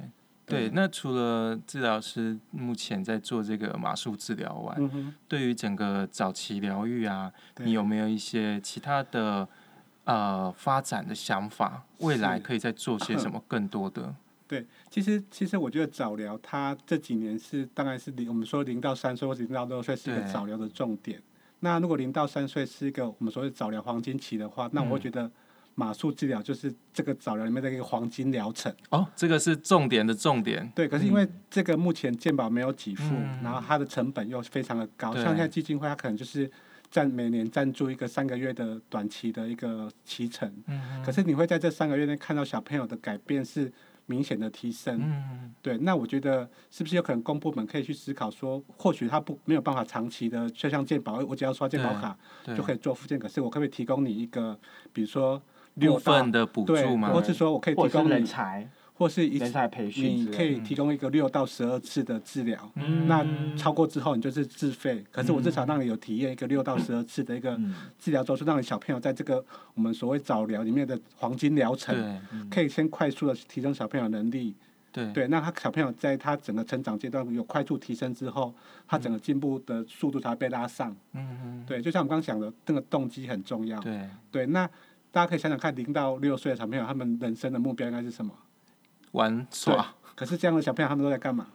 对，那除了治疗师目前在做这个马术治疗外，嗯，对于整个早期疗愈啊，你有没有一些其他的呃发展的想法？未来可以再做些什么 [CLEARS THROAT] 更多的？对，其实其实我觉得早疗，它这几年是当然是零，我们说零到三岁或者零到六岁是一个早疗的重点。那如果零到三岁是一个我们所谓早疗黄金期的话，那我会嗯觉得马术治疗就是这个早疗里面的一个黄金疗程。哦，这个是重点的重点。对，可是因为这个目前健保没有给付，嗯。然后它的成本又非常的高，对。像现在基金会它可能就是赞每年赞助一个三个月的短期的一个期程，嗯可是你会在这三个月内看到小朋友的改变是明显的提升。嗯，对，那我觉得是不是有可能公部门可以去思考说，或许他不没有办法长期的，就像健保，我只要刷健保卡就可以做复健，可是我可不可以提供你一个，比如说六份的补助，吗？或是说我可以提供，人才或是一人才培训你可以提供一个六到十二次的治疗，嗯那超过之后你就是自费，可是我至少让你有体验一个六到十二次的一个嗯治疗周数，让你小朋友在这个我们所谓早疗里面的黄金疗程，可以先快速的提升小朋友能力。对对，那他小朋友在他整个成长阶段有快速提升之后，他整个进步的速度才会被拉上。嗯嗯，对，就像我们刚刚讲的，那个动机很重要。对，对，那大家可以想想看，零到六岁的小朋友，他们人生的目标应该是什么？玩耍可是这样的小朋友，他们都在干嘛？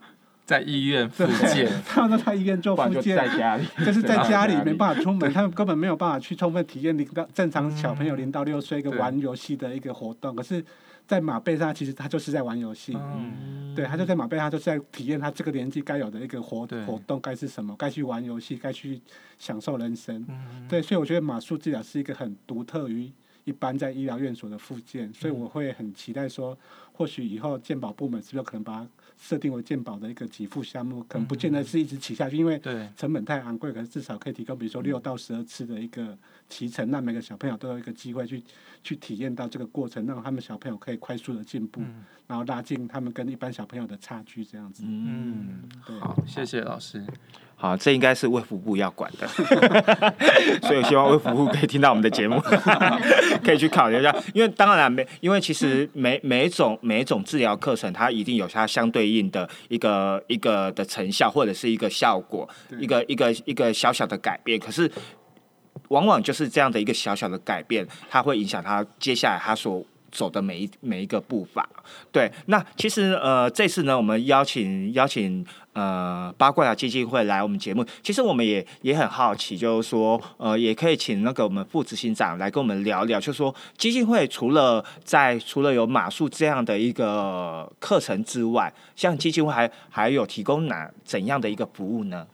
在医院复健，[LAUGHS] 他们都在医院做复健，在家里，就是在家里没。办法出门，他们根本没有办法去充分体验零到正常小朋友零到六岁一个玩游戏的一个活动。可是，在马背上，其实他就是在玩游戏。嗯，对，他就在马背上，他就是在体验他这个年纪该有的一个活活动该是什么，该去玩游戏，该去享受人生。嗯对，所以我觉得马术治疗是一个很独特于一般在医疗院所的附件，所以嗯。我会很期待说，或许以后健保部门是不是可能把它设定为健保的一个给付项目，可能不见得是一直起下去，因为对，成本太昂贵，可是至少可以提供，比如说六到十二次的一个骑乘，让每个小朋友都有一个机会去去体验到这个过程，让他们小朋友可以快速的进步，嗯然后拉近他们跟一般小朋友的差距，这样子。嗯，对，好，谢谢老师。好，这应该是卫福部要管的，[LAUGHS] [LAUGHS] 所以我希望卫福部可以听到我们的节目，[LAUGHS] 可以去考虑一下。因为当然每，因为其实每每一种每一种治疗课程，它一定有它相对应的一个一个的成效或者是一个效果，一个一个一个小小的改变。可是往往就是这样的一个小小的改变，它会影响他接下来他所走的每一每一个步伐。对，那其实呃，这次呢，我们邀请邀请呃八卦基金会来我们节目，其实我们也也很好奇，就是说呃，也可以请那个我们副执行长来跟我们聊聊，就是说基金会除了在除了有马术这样的一个课程之外，像基金会还还有提供哪怎样的一个服务呢？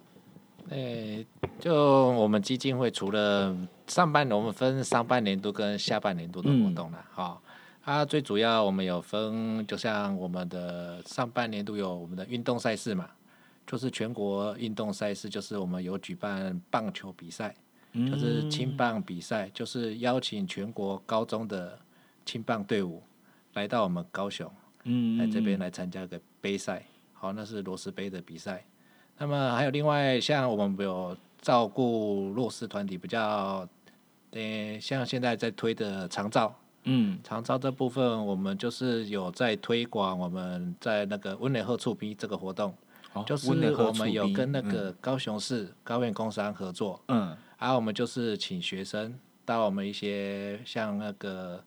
诶，就我们基金会除了上半年，我们分上半年度跟下半年度的活动啦，哈、啊，最主要我们有分，就像我们的上半年度有我们的运动赛事嘛，就是全国运动赛事，就是我们有举办棒球比赛，就是青棒比赛，就是邀请全国高中的青棒队伍来到我们高雄，嗯。来这边来参加个杯赛，好，那是罗斯杯的比赛。那么还有另外像我们有照顾弱势团体，比较，呃，像现在在推的长照，嗯。长照这部分我们就是有在推广，我们在那个温联贺触逼这个活动，就是我们有跟那个高雄市高院工商合作，嗯。然后我们就是请学生到我们一些像那个，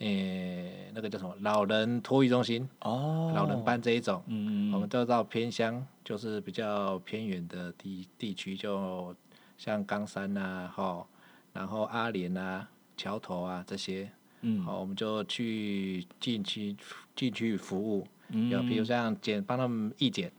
诶、那个叫什么老人托育中心、哦。老人班这一种，嗯我们都到偏乡，就是比较偏远的地地区，就像冈山啊、哈，然后阿莲啊、桥头啊这些，嗯。好，我们就去进去进去服务，嗯。有比如像剪帮他们义剪，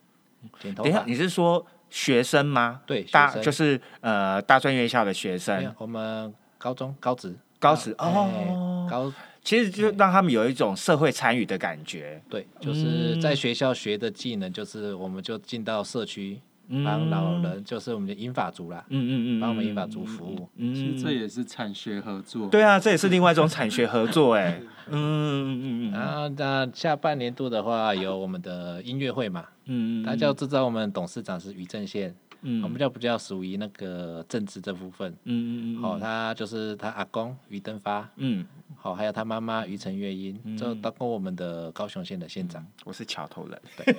剪头等一下，发，你是说学生吗？对，大就是呃大专院校的学生，我们高中高职。高职哎哦，高其实就让他们有一种社会参与的感觉。对，就是在学校学的技能，就是我们就进到社区嗯帮老人，就是我们的英法族啦，嗯嗯嗯，帮我们英法族服务。嗯，其实这也是产学合作。对啊，这也是另外一种产学合作哎。[LAUGHS] 嗯嗯嗯嗯然后那下半年度的话，有我们的音乐会嘛，嗯，大家要知道我们董事长是于正宪，嗯。我们就比较属于那个政治这部分。嗯嗯好、他就是他阿公于登发，嗯，好、还有他妈妈于承月英，这当过我们的高雄县的县长，我是桥头人，对。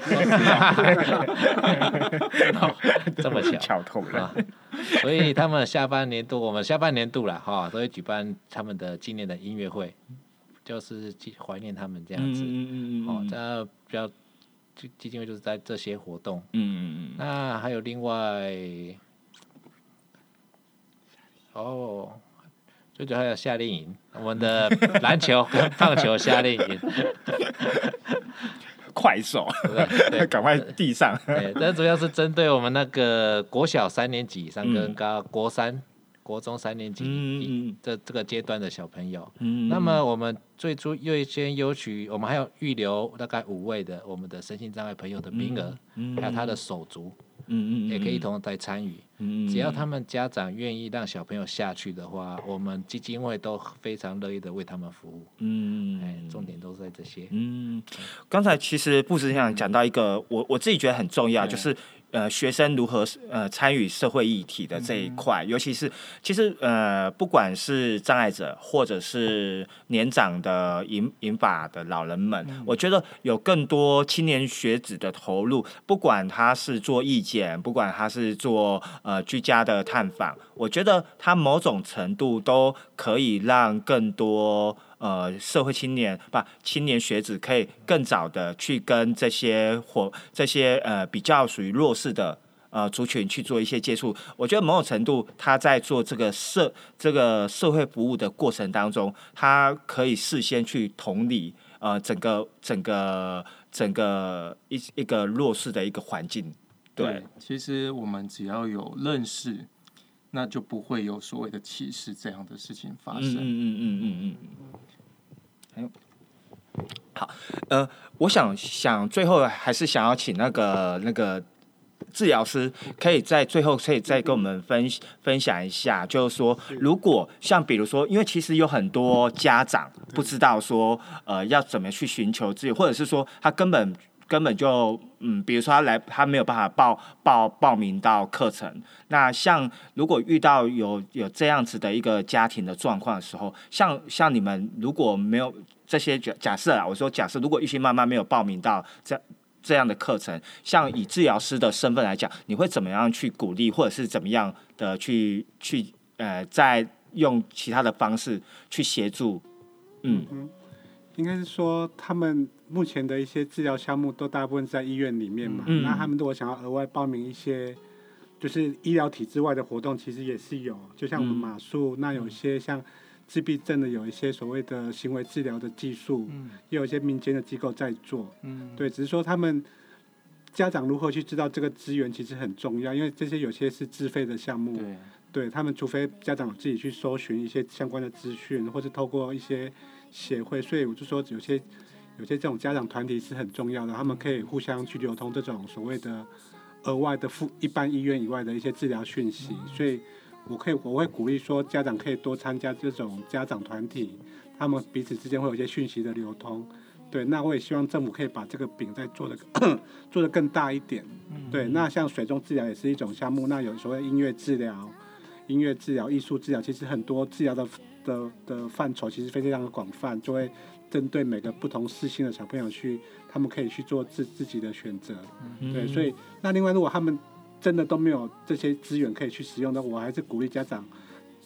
[LAUGHS] 这么巧。桥头人。啊，所以他们下半年度，我们下半年度了哈，都会举办他们的纪念的音乐会，就是记怀念他们这样子。嗯嗯嗯哦，这比较基基金会就是在这些活动。嗯嗯嗯那还有另外，哦，最主要还有夏令营，我们的 [LAUGHS] 篮球跟棒球夏令营，[LAUGHS] 快手，[LAUGHS] 赶快地上。对，这主要是针对我们那个国小三年级以上跟嗯高国三国中三年级嗯嗯嗯这这个阶段的小朋友。嗯那么我们最初又先优取，我们还有预留大概五位的我们的身心障碍朋友的名额，嗯还有他的手足嗯嗯也可以一同来参与。嗯只要他们家长愿意让小朋友下去的话，我们基金会都非常乐意的为他们服务。嗯哎，重点都是在这些。嗯，刚才其实布什想讲到一个，我我自己觉得很重要，就是呃学生如何呃参与社会议题的这一块，尤其是其实呃不管是障碍者或者是年长的银银发的老人们，我觉得有更多青年学子的投入，不管他是做意见，不管他是做呃居家的探访，我觉得他某种程度都可以让更多。呃，社会青年不青年学子可以更早的去跟这些或这些呃比较属于弱势的呃族群去做一些接触。我觉得某种程度他在做这个社这个社会服务的过程当中，他可以事先去同理呃整个整个整个一一个弱势的一个环境。对，，其实我们只要有认识，那就不会有所谓的歧视这样的事情发生。嗯嗯嗯嗯嗯嗯。还有，好，呃，我想想最后还是想要请那个那个治疗师，可以在最后可以再跟我们分分享一下，就是说，如果像比如说，因为其实有很多家长不知道说，呃，要怎么去寻求资源，或者是说他根本。根本就嗯，比如说他来，他没有办法报报报名到课程。那像如果遇到有有这样子的一个家庭的状况的时候，像像你们如果没有这些假假设啊，我说假设如果一些妈妈没有报名到这这样的课程，像以治疗师的身份来讲，你会怎么样去鼓励，或者是怎么样的去去呃，再用其他的方式去协助？嗯应该是说，他们目前的一些治疗项目都大部分在医院里面嘛。嗯那他们如果想要额外报名一些，就是医疗体制外的活动，其实也是有。就像我们嗯马术，那有一些像自闭症的，有一些所谓的行为治疗的技术，也有一些民间的机构在做。嗯，对，只是说他们家长如何去知道这个资源，其实很重要，因为这些有些是自费的项目。对，对他们，除非家长自己去搜寻一些相关的资讯，或是透过一些协会，所以我就说有些有些这种家长团体是很重要的，他们可以互相去流通这种所谓的额外的附一般医院以外的一些治疗讯息，所以我可以我会鼓励说家长可以多参加这种家长团体，他们彼此之间会有一些讯息的流通。对，那我也希望政府可以把这个饼再做的 [COUGHS] 做的更大一点。对，那像水中治疗也是一种项目，那有所谓音乐治疗、音乐治疗、艺术治疗，其实很多治疗的的的范畴其实非常的广泛，就会针对每个不同事性的小朋友去，他们可以去做自自己的选择。对，所以那另外如果他们真的都没有这些资源可以去使用的，我还是鼓励家长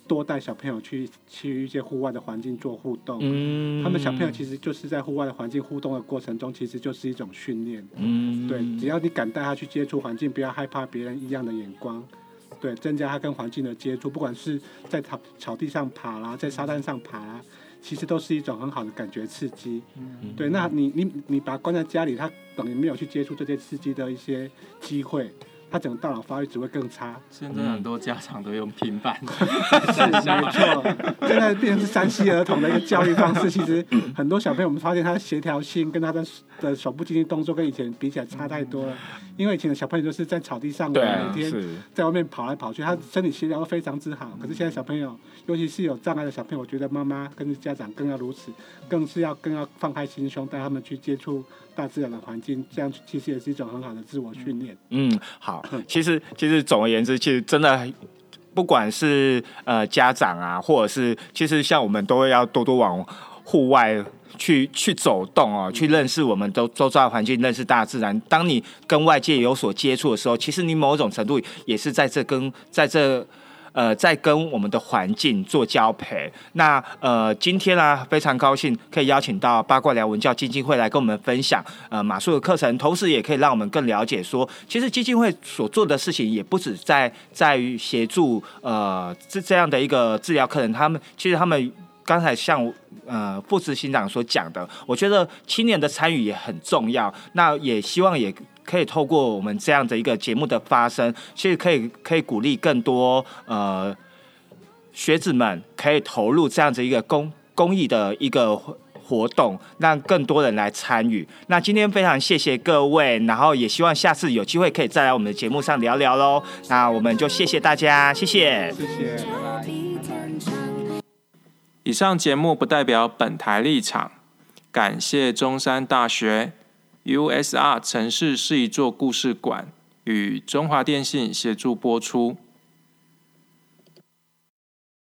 多带小朋友去去一些户外的环境做互动。嗯他们小朋友其实就是在户外的环境互动的过程中，其实就是一种训练。嗯对，只要你敢带他去接触环境，不要害怕别人异样的眼光，对，增加它跟环境的接触，不管是在草草地上爬啦，在沙滩上爬啦，其实都是一种很好的感觉刺激。对，那你你你把它关在家里，它等于没有去接触这些刺激的一些机会，他整个大脑发育只会更差。现在很多家长都用平板，[LAUGHS] 是没错，现在变成是山西儿童的一个教育方式。其实很多小朋友，我们发现他的协调性跟他的的手部经济动作跟以前比起来差太多了。因为以前的小朋友都是在草地上对，每天在外面跑来跑去，他身体协调都非常之好。可是现在小朋友，尤其是有障碍的小朋友，我觉得妈妈跟家长更要如此，更是要更要放开心胸，带他们去接触大自然的环境，这样其实也是一种很好的自我训练。嗯，好，其实其实总而言之，其实真的。不管是呃家长啊，或者是其实像我们都要多多往户外去去走动哦，去认识我们周周遭的环境，认识大自然。当你跟外界有所接触的时候，其实你某种程度也是在这跟在这。呃，在跟我们的环境做交配。那呃，今天呢、非常高兴可以邀请到八卦聊文教基金会来跟我们分享呃马术的课程，同时也可以让我们更了解说，其实基金会所做的事情也不止在在于协助呃这这样的一个治疗课程，他们其实他们。刚才像呃副执行长所讲的，我觉得青年的参与也很重要。那也希望也可以透过我们这样的一个节目的发生，其实可以可以鼓励更多呃学子们可以投入这样子一个公公益的一个活动，让更多人来参与。那今天非常谢谢各位，然后也希望下次有机会可以再来我们的节目上聊聊喽。那我们就谢谢大家，谢谢。谢谢，以上节目不代表本台立场，感谢中山大学 USR 城市是一座故事馆与中华电信协助播出。